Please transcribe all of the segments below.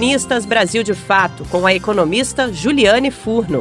Colunistas Brasil de Fato, com a economista Juliane Furno.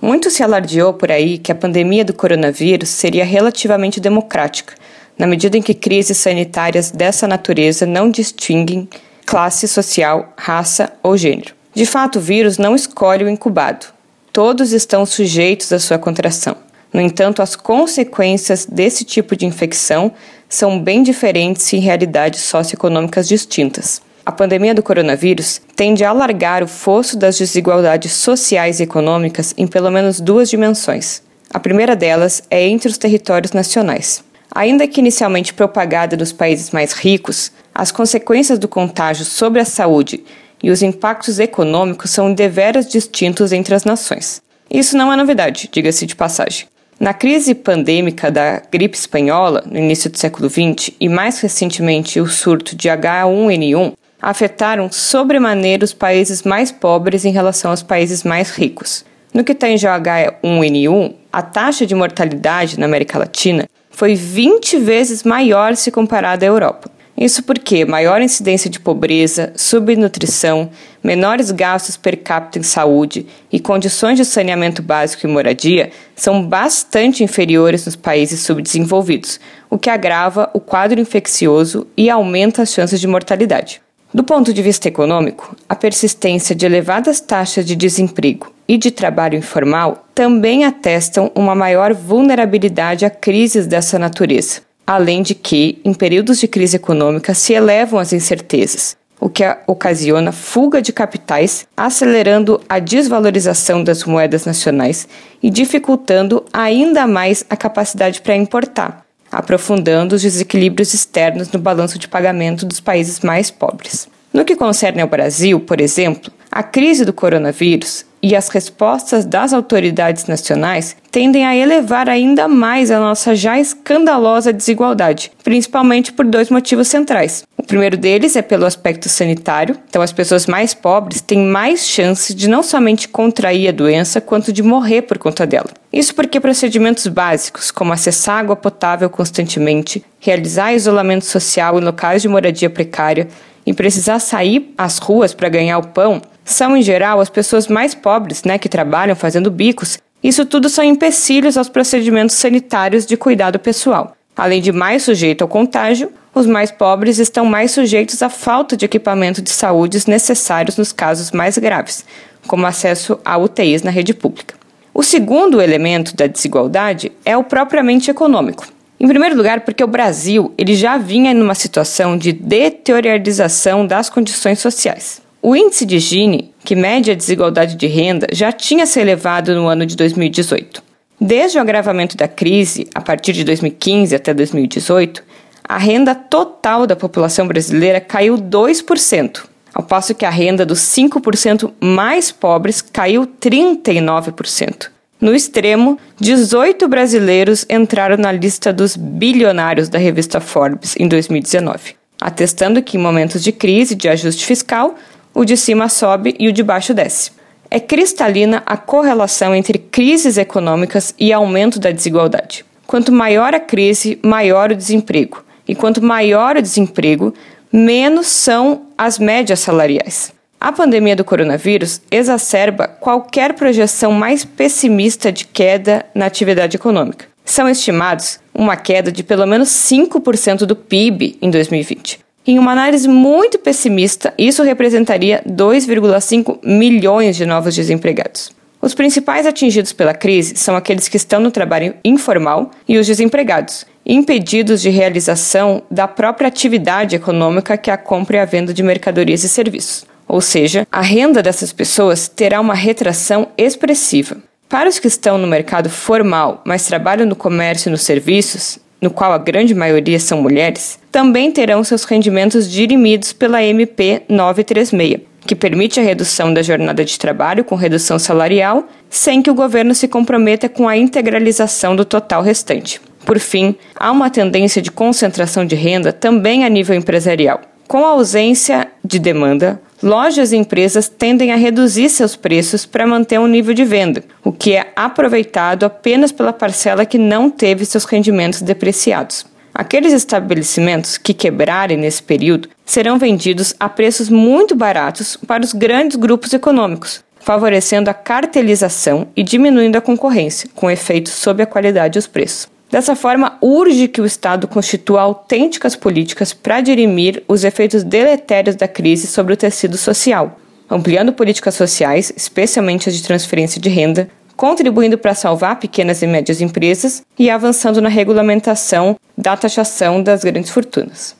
Muito se alardeou por aí que a pandemia do coronavírus seria relativamente democrática, na medida em que crises sanitárias dessa natureza não distinguem classe social, raça ou gênero. De fato, o vírus não escolhe o incubado. Todos estão sujeitos à sua contração. No entanto, as consequências desse tipo de infecção são bem diferentes em realidades socioeconômicas distintas. A pandemia do coronavírus tende a alargar o fosso das desigualdades sociais e econômicas em pelo menos duas dimensões. A primeira delas é entre os territórios nacionais. Ainda que inicialmente propagada nos países mais ricos, as consequências do contágio sobre a saúde e os impactos econômicos são deveras distintos entre as nações. Isso não é novidade, diga-se de passagem. Na crise pandêmica da gripe espanhola, no início do século XX, e mais recentemente o surto de H1N1, afetaram sobremaneira os países mais pobres em relação aos países mais ricos. No que tange ao H1N1, a taxa de mortalidade na América Latina foi 20 vezes maior se comparada à Europa. Isso porque maior incidência de pobreza, subnutrição, menores gastos per capita em saúde e condições de saneamento básico e moradia são bastante inferiores nos países subdesenvolvidos, o que agrava o quadro infeccioso e aumenta as chances de mortalidade. Do ponto de vista econômico, a persistência de elevadas taxas de desemprego e de trabalho informal também atestam uma maior vulnerabilidade a crises dessa natureza além de que, em períodos de crise econômica, se elevam as incertezas, o que ocasiona fuga de capitais, acelerando a desvalorização das moedas nacionais e dificultando ainda mais a capacidade para importar, aprofundando os desequilíbrios externos no balanço de pagamento dos países mais pobres. No que concerne ao Brasil, por exemplo, a crise do coronavírus e as respostas das autoridades nacionais tendem a elevar ainda mais a nossa já escandalosa desigualdade, principalmente por dois motivos centrais. O primeiro deles é pelo aspecto sanitário, então as pessoas mais pobres têm mais chances de não somente contrair a doença, quanto de morrer por conta dela. Isso porque procedimentos básicos, como acessar água potável constantemente, realizar isolamento social em locais de moradia precária e precisar sair às ruas para ganhar o pão, são, em geral, as pessoas mais pobres, né, que trabalham fazendo bicos. Isso tudo são empecilhos aos procedimentos sanitários de cuidado pessoal. Além de mais sujeito ao contágio, os mais pobres estão mais sujeitos à falta de equipamento de saúde necessários nos casos mais graves, como acesso a UTIs na rede pública. O segundo elemento da desigualdade é o propriamente econômico. Em primeiro lugar, porque o Brasil ele já vinha numa situação de deteriorização das condições sociais. O índice de Gini, que mede a desigualdade de renda, já tinha se elevado no ano de 2018. Desde o agravamento da crise, a partir de 2015 até 2018, a renda total da população brasileira caiu 2%, ao passo que a renda dos 5% mais pobres caiu 39%. No extremo, 18 brasileiros entraram na lista dos bilionários da revista Forbes em 2019, atestando que em momentos de crise de ajuste fiscal, o de cima sobe e o de baixo desce. É cristalina a correlação entre crises econômicas e aumento da desigualdade. Quanto maior a crise, maior o desemprego. E quanto maior o desemprego, menos são as médias salariais. A pandemia do coronavírus exacerba qualquer projeção mais pessimista de queda na atividade econômica. São estimados uma queda de pelo menos 5% do PIB em 2020. Em uma análise muito pessimista, isso representaria 2,5 milhões de novos desempregados. Os principais atingidos pela crise são aqueles que estão no trabalho informal e os desempregados, impedidos de realização da própria atividade econômica que é a compra e a venda de mercadorias e serviços. Ou seja, a renda dessas pessoas terá uma retração expressiva. Para os que estão no mercado formal, mas trabalham no comércio e nos serviços, no qual a grande maioria são mulheres, também terão seus rendimentos dirimidos pela MP 936, que permite a redução da jornada de trabalho com redução salarial, sem que o governo se comprometa com a integralização do total restante. Por fim, há uma tendência de concentração de renda também a nível empresarial. Com a ausência de demanda, lojas e empresas tendem a reduzir seus preços para manter um nível de venda, o que é aproveitado apenas pela parcela que não teve seus rendimentos depreciados. Aqueles estabelecimentos que quebrarem nesse período serão vendidos a preços muito baratos para os grandes grupos econômicos, favorecendo a cartelização e diminuindo a concorrência, com efeitos sobre a qualidade e os preços. Dessa forma, urge que o Estado constitua autênticas políticas para dirimir os efeitos deletérios da crise sobre o tecido social, ampliando políticas sociais, especialmente as de transferência de renda, contribuindo para salvar pequenas e médias empresas e avançando na regulamentação da taxação das grandes fortunas.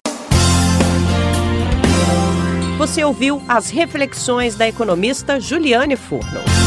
Você ouviu as reflexões da economista Juliane Furno.